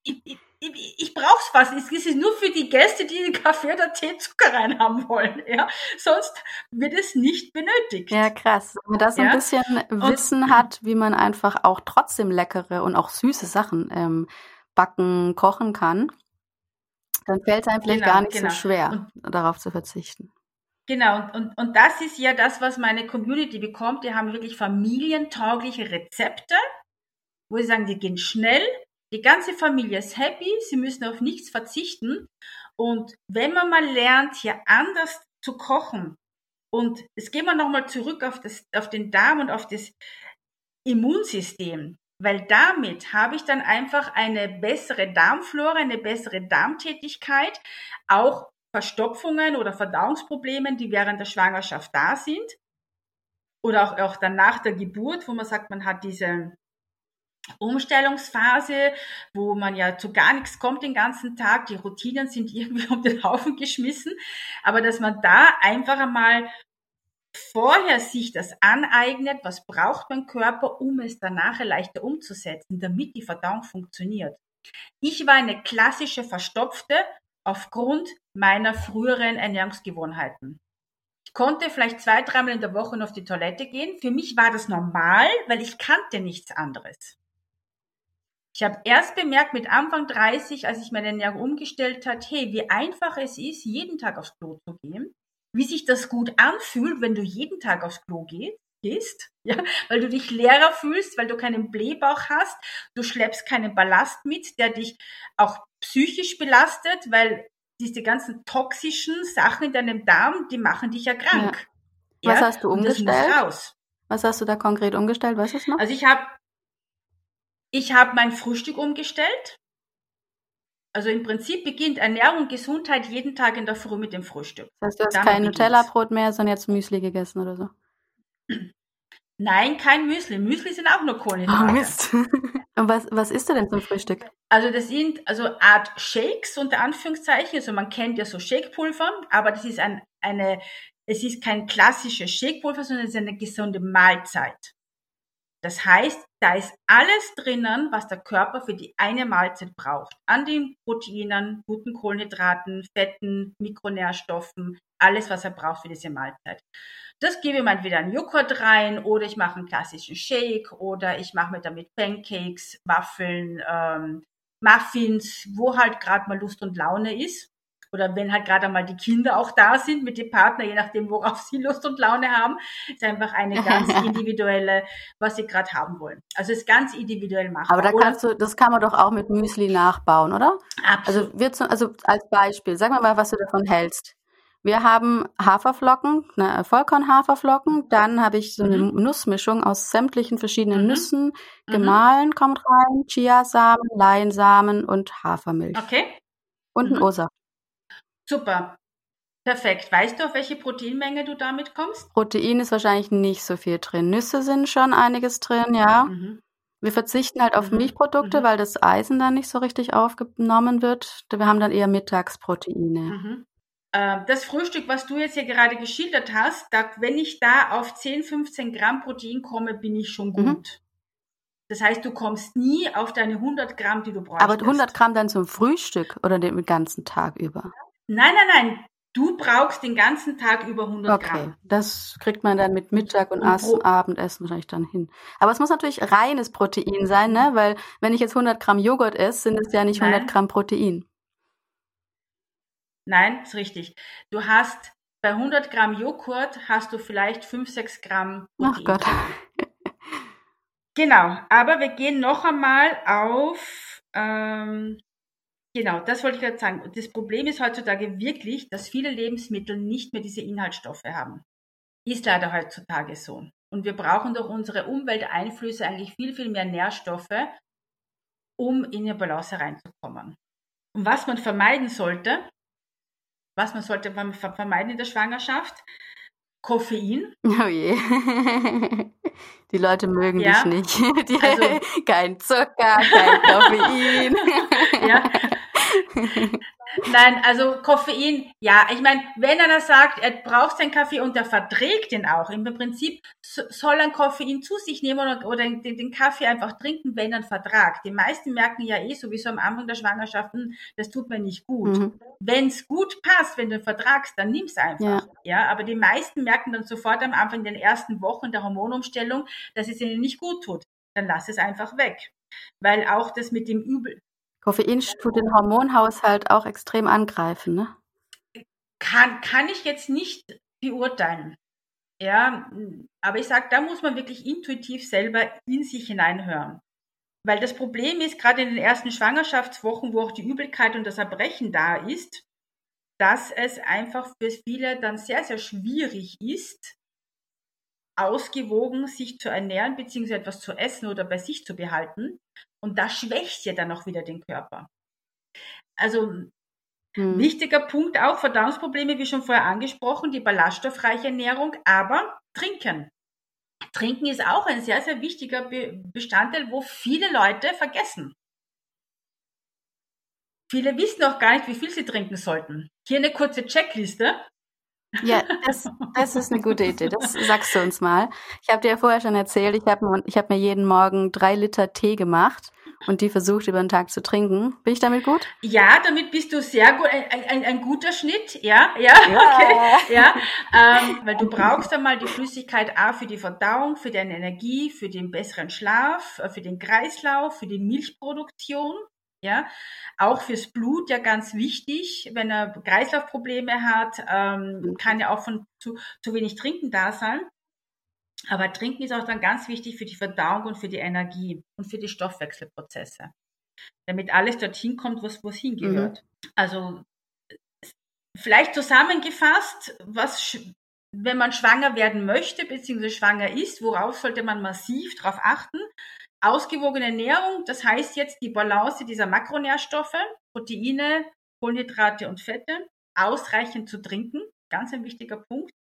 ich, ich, ich, ich brauch's fast. Es ist nur für die Gäste, die den Kaffee oder Tee Zucker rein haben wollen. Ja, sonst wird es nicht benötigt. Ja, krass. Wenn man da so ein bisschen Wissen und, hat, wie man einfach auch trotzdem leckere und auch süße Sachen ähm, backen, kochen kann, dann fällt es einem vielleicht genau, gar nicht genau. so schwer, und, darauf zu verzichten. Genau, und, und, und das ist ja das, was meine Community bekommt. Die haben wirklich familientaugliche Rezepte, wo sie sagen, die gehen schnell, die ganze Familie ist happy, sie müssen auf nichts verzichten. Und wenn man mal lernt, hier anders zu kochen, und jetzt gehen wir nochmal zurück auf, das, auf den Darm und auf das Immunsystem, weil damit habe ich dann einfach eine bessere Darmflora, eine bessere Darmtätigkeit, auch Verstopfungen oder Verdauungsprobleme, die während der Schwangerschaft da sind, oder auch, auch dann nach der Geburt, wo man sagt, man hat diese Umstellungsphase, wo man ja zu gar nichts kommt den ganzen Tag, die Routinen sind irgendwie um den Haufen geschmissen, aber dass man da einfach einmal vorher sich das aneignet, was braucht mein Körper, um es danach leichter umzusetzen, damit die Verdauung funktioniert. Ich war eine klassische Verstopfte aufgrund meiner früheren Ernährungsgewohnheiten. Ich konnte vielleicht zwei, dreimal in der Woche auf die Toilette gehen. Für mich war das normal, weil ich kannte nichts anderes. Ich habe erst bemerkt mit Anfang 30, als ich meine Ernährung umgestellt hat, hey, wie einfach es ist, jeden Tag aufs Klo zu gehen, wie sich das gut anfühlt, wenn du jeden Tag aufs Klo gehst, ja, weil du dich leerer fühlst, weil du keinen Blähbauch hast, du schleppst keinen Ballast mit, der dich auch psychisch belastet, weil diese ganzen toxischen Sachen in deinem Darm, die machen dich ja krank. Ja. Was ja? hast du umgestellt? Was hast du da konkret umgestellt? Weißt du es noch? Also ich habe ich habe mein Frühstück umgestellt. Also im Prinzip beginnt Ernährung und Gesundheit jeden Tag in der Früh mit dem Frühstück. Das heißt, du hast Damit kein Nutella-Brot mehr, sondern jetzt Müsli gegessen oder so? Nein, kein Müsli. Müsli sind auch nur Kohlenhydrate. Oh Mist. und was, was isst du denn zum Frühstück? Also das sind also Art Shakes unter Anführungszeichen. Also man kennt ja so Shakepulver, aber das ist ein, eine, es ist kein klassisches Shakepulver, sondern es ist eine gesunde Mahlzeit. Das heißt, da ist alles drinnen, was der Körper für die eine Mahlzeit braucht. An den Proteinen, guten Kohlenhydraten, Fetten, Mikronährstoffen, alles, was er braucht für diese Mahlzeit. Das gebe ich mal entweder einen Joghurt rein oder ich mache einen klassischen Shake oder ich mache mir damit Pancakes, Waffeln, ähm, Muffins, wo halt gerade mal Lust und Laune ist. Oder wenn halt gerade einmal die Kinder auch da sind mit dem Partner, je nachdem, worauf sie Lust und Laune haben, ist einfach eine ganz individuelle, was sie gerade haben wollen. Also ist ganz individuell machbar. Aber da kannst du, das kann man doch auch mit Müsli nachbauen, oder? Absolut. Also, wir, also als Beispiel, sag mir mal, was du davon hältst. Wir haben Haferflocken, ne, Vollkornhaferflocken, dann habe ich so eine Mhm. Nussmischung aus sämtlichen verschiedenen Mhm. Nüssen, Mhm. gemahlen kommt rein, Chiasamen, Leinsamen und Hafermilch Okay, und ein Mhm. O-Saft. Super. Perfekt. Weißt du, auf welche Proteinmenge du damit kommst? Protein ist wahrscheinlich nicht so viel drin. Nüsse sind schon einiges drin, ja. Mhm. Wir verzichten halt auf Mhm. Milchprodukte, Mhm. weil das Eisen dann nicht so richtig aufgenommen wird. Wir haben dann eher Mittagsproteine. Äh, Das Frühstück, was du jetzt hier gerade geschildert hast, da, wenn ich da auf 10, 15 Gramm Protein komme, bin ich schon Mhm. gut. Das heißt, du kommst nie auf deine 100 Gramm, die du brauchst. Aber 100 Gramm dann zum Frühstück oder den ganzen Tag über? Nein, nein, nein. Du brauchst den ganzen Tag über 100 Okay, Gramm. das kriegt man dann mit Mittag und Und Abendessen wahrscheinlich dann hin. Aber es muss natürlich reines Protein sein, ne? Weil wenn ich jetzt 100 Gramm Joghurt esse, sind es ja nicht 100 Nein. Gramm Protein. Nein, ist richtig. Du hast bei 100 Gramm Joghurt hast du vielleicht 5, 6 Gramm Ach Protein. Gott. Genau, aber wir gehen noch einmal auf, ähm, genau, das wollte ich gerade sagen. Das Problem ist heutzutage wirklich, dass viele Lebensmittel nicht mehr diese Inhaltsstoffe haben. Ist leider heutzutage so. Und wir brauchen durch unsere Umwelteinflüsse eigentlich viel, viel mehr Nährstoffe, um in eine Balance reinzukommen. Und was man vermeiden sollte, was man sollte man vermeiden in der Schwangerschaft, Koffein, Oh je. Die Leute mögen Ja, dich nicht. Die, also- kein Zucker, kein Koffein. Ja. Nein, also Koffein, ja, ich meine, wenn einer sagt, er braucht seinen Kaffee und er verträgt den auch, im Prinzip so- soll er Koffein zu sich nehmen oder, oder den, den Kaffee einfach trinken, wenn er einen Vertrag. Die meisten merken ja eh sowieso am Anfang der Schwangerschaft, hm, das tut mir nicht gut. Mhm. Wenn's gut passt, wenn du vertragst, dann nimm's einfach. Ja. aber die meisten merken dann sofort am Anfang in den ersten Wochen der Hormonumstellung, dass es ihnen nicht gut tut. Dann lass es einfach weg. Weil auch das mit dem Übel, Koffein tut den Hormonhaushalt auch extrem angreifen, ne? kann, kann ich jetzt nicht beurteilen. Ja, aber ich sage, da muss man wirklich intuitiv selber in sich hineinhören. Weil das Problem ist, gerade in den ersten Schwangerschaftswochen, wo auch die Übelkeit und das Erbrechen da ist, dass es einfach für viele dann sehr, sehr schwierig ist, ausgewogen sich zu ernähren, beziehungsweise etwas zu essen oder bei sich zu behalten. Und das schwächt ja dann auch wieder den Körper. Also Hm. Wichtiger Punkt auch, Verdauungsprobleme, wie schon vorher angesprochen, die ballaststoffreiche Ernährung, aber trinken. Trinken ist auch ein sehr, sehr wichtiger Be Bestandteil, wo viele Leute vergessen. Viele wissen auch gar nicht, wie viel sie trinken sollten. Hier eine kurze Checkliste. Ja, das, das ist eine gute Idee. Das sagst du uns mal. Ich habe dir ja vorher schon erzählt, ich habe ich hab mir jeden Morgen drei Liter Tee gemacht und die versucht über den Tag zu trinken. Bin ich damit gut? Ja, damit bist du sehr gut, ein, ein, ein guter Schnitt, ja, ja, Ja. okay, ja, ähm, weil du brauchst einmal die Flüssigkeit A für die Verdauung, für deine Energie, für den besseren Schlaf, äh, für den Kreislauf, für die Milchproduktion, ja, auch fürs Blut ja ganz wichtig, wenn er Kreislaufprobleme hat, ähm, kann ja auch von zu, zu wenig Trinken da sein. Aber Trinken ist auch dann ganz wichtig für die Verdauung und für die Energie und für die Stoffwechselprozesse. Damit alles dorthin kommt, was wo es hingehört. Also vielleicht zusammengefasst, was wenn man schwanger werden möchte bzw. schwanger ist, worauf sollte man massiv darauf achten? Ausgewogene Ernährung, das heißt jetzt die Balance dieser Makronährstoffe, Proteine, Kohlenhydrate und Fette, ausreichend zu trinken, ganz ein wichtiger Punkt.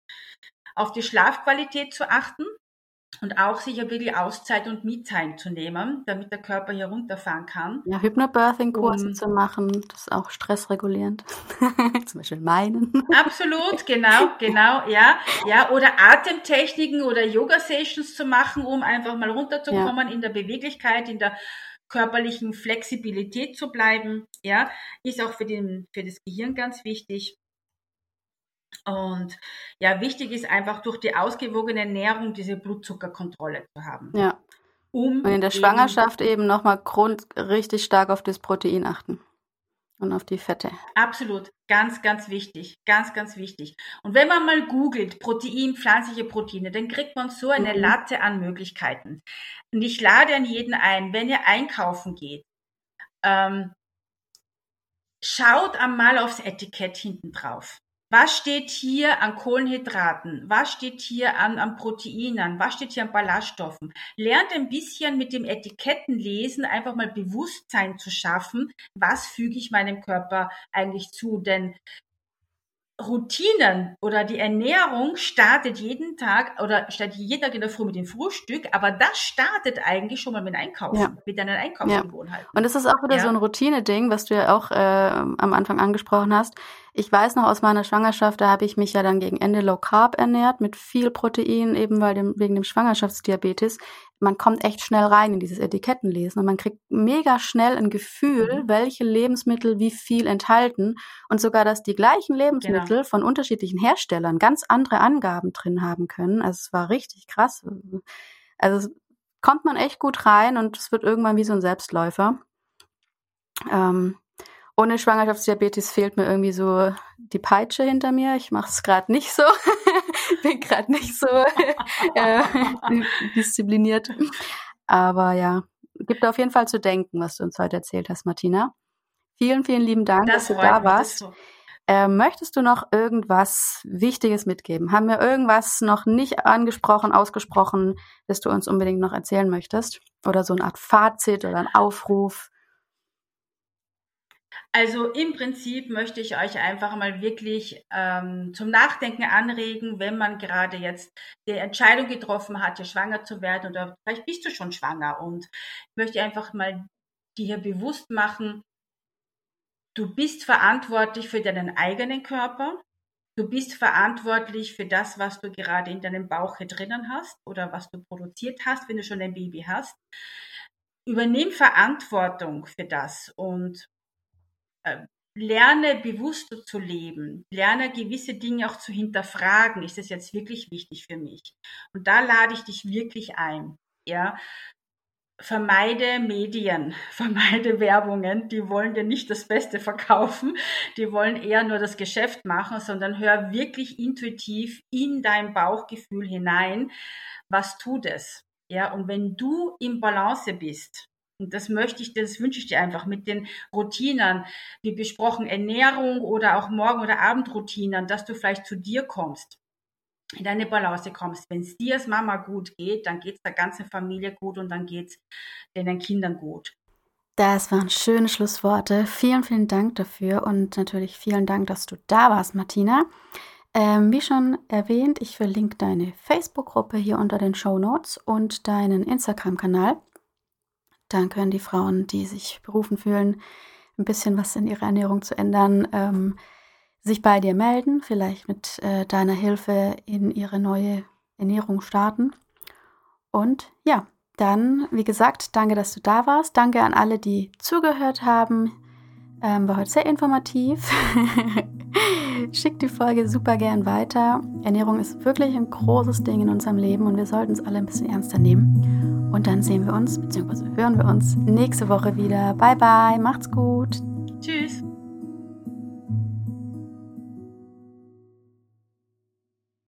Auf die Schlafqualität zu achten und auch sicher wirklich Auszeit und Me-Time zu nehmen, damit der Körper hier runterfahren kann. Ja, Hypnobirthing-Kurse Um- zu machen, das ist auch stressregulierend. Zum Beispiel meinen. Absolut, genau, genau, ja, ja, oder Atemtechniken oder Yoga-Sessions zu machen, um einfach mal runterzukommen, in der Beweglichkeit, in der körperlichen Flexibilität zu bleiben, ja, ist auch für den, für das Gehirn ganz wichtig. Und ja, wichtig ist einfach durch die ausgewogene Ernährung diese Blutzuckerkontrolle zu haben. Ja. Um Und in der eben- Schwangerschaft eben nochmal Grund richtig stark auf das Protein achten. Und auf die Fette. Absolut. Ganz, ganz wichtig. Ganz, ganz wichtig. Und wenn man mal googelt, Protein, pflanzliche Proteine, dann kriegt man so eine mhm. Latte an Möglichkeiten. Und ich lade an jeden ein, wenn ihr einkaufen geht, ähm, schaut einmal aufs Etikett hinten drauf. Was steht hier an Kohlenhydraten? Was steht hier an, an Proteinen? Was steht hier an Ballaststoffen? Lernt ein bisschen mit dem Etikettenlesen einfach mal Bewusstsein zu schaffen. Was füge ich meinem Körper eigentlich zu? Denn Routinen oder die Ernährung startet jeden Tag oder startet jeden Tag in der Früh mit dem Frühstück, aber das startet eigentlich schon mal mit Einkaufen, ja. mit deinen Einkaufsgewohnheiten. Ja. Und das ist auch wieder ja. so ein Routine-Ding, was du ja auch äh, am Anfang angesprochen hast. Ich weiß noch aus meiner Schwangerschaft, da habe ich mich ja dann gegen Ende Low Carb ernährt mit viel Protein, eben weil dem, wegen dem Schwangerschaftsdiabetes man kommt echt schnell rein in dieses Etikettenlesen und man kriegt mega schnell ein Gefühl, mhm. welche Lebensmittel wie viel enthalten und sogar, dass die gleichen Lebensmittel genau. von unterschiedlichen Herstellern ganz andere Angaben drin haben können. Also es war richtig krass. Also kommt man echt gut rein und es wird irgendwann wie so ein Selbstläufer. Ähm, ohne Schwangerschaftsdiabetes fehlt mir irgendwie so die Peitsche hinter mir. Ich mache es gerade nicht so. Bin gerade nicht so äh, diszipliniert. Aber ja, gibt auf jeden Fall zu denken, was du uns heute erzählt hast, Martina. Vielen, vielen lieben Dank, das dass du da warst. So. Äh, möchtest du noch irgendwas Wichtiges mitgeben? Haben wir irgendwas noch nicht angesprochen, ausgesprochen, das du uns unbedingt noch erzählen möchtest? Oder so eine Art Fazit oder ein Aufruf? Also im Prinzip möchte ich euch einfach mal wirklich ähm, zum Nachdenken anregen, wenn man gerade jetzt die Entscheidung getroffen hat, hier schwanger zu werden oder vielleicht bist du schon schwanger und ich möchte einfach mal dir bewusst machen, du bist verantwortlich für deinen eigenen Körper. Du bist verantwortlich für das, was du gerade in deinem Bauch hier drinnen hast oder was du produziert hast, wenn du schon ein Baby hast. Übernimm Verantwortung für das und lerne bewusster zu leben, lerne gewisse Dinge auch zu hinterfragen. Ist das jetzt wirklich wichtig für mich? Und da lade ich dich wirklich ein. Ja, vermeide Medien, vermeide Werbungen, die wollen dir nicht das Beste verkaufen, die wollen eher nur das Geschäft machen, sondern hör wirklich intuitiv in dein Bauchgefühl hinein, was tut es? Ja, und wenn du im Balance bist, und das möchte ich, das wünsche ich dir einfach mit den Routinen, wie besprochen, Ernährung oder auch Morgen- oder Abendroutinen, dass du vielleicht zu dir kommst, in deine Balance kommst. Wenn es dir als Mama gut geht, dann geht es der ganzen Familie gut und dann geht es deinen Kindern gut. Das waren schöne Schlussworte. Vielen, vielen Dank dafür und natürlich vielen Dank, dass du da warst, Martina. Ähm, wie schon erwähnt, ich verlinke deine Facebook-Gruppe hier unter den Show Notes und deinen Instagram-Kanal. Dann können die Frauen, die sich berufen fühlen, ein bisschen was in ihrer Ernährung zu ändern, ähm, sich bei dir melden, vielleicht mit äh, deiner Hilfe in ihre neue Ernährung starten. Und ja, dann, wie gesagt, danke, dass du da warst. Danke an alle, die zugehört haben. Ähm, war heute sehr informativ. Schickt die Folge super gern weiter. Ernährung ist wirklich ein großes Ding in unserem Leben und wir sollten es alle ein bisschen ernster nehmen. Und dann sehen wir uns, beziehungsweise hören wir uns nächste Woche wieder. Bye bye, macht's gut. Tschüss.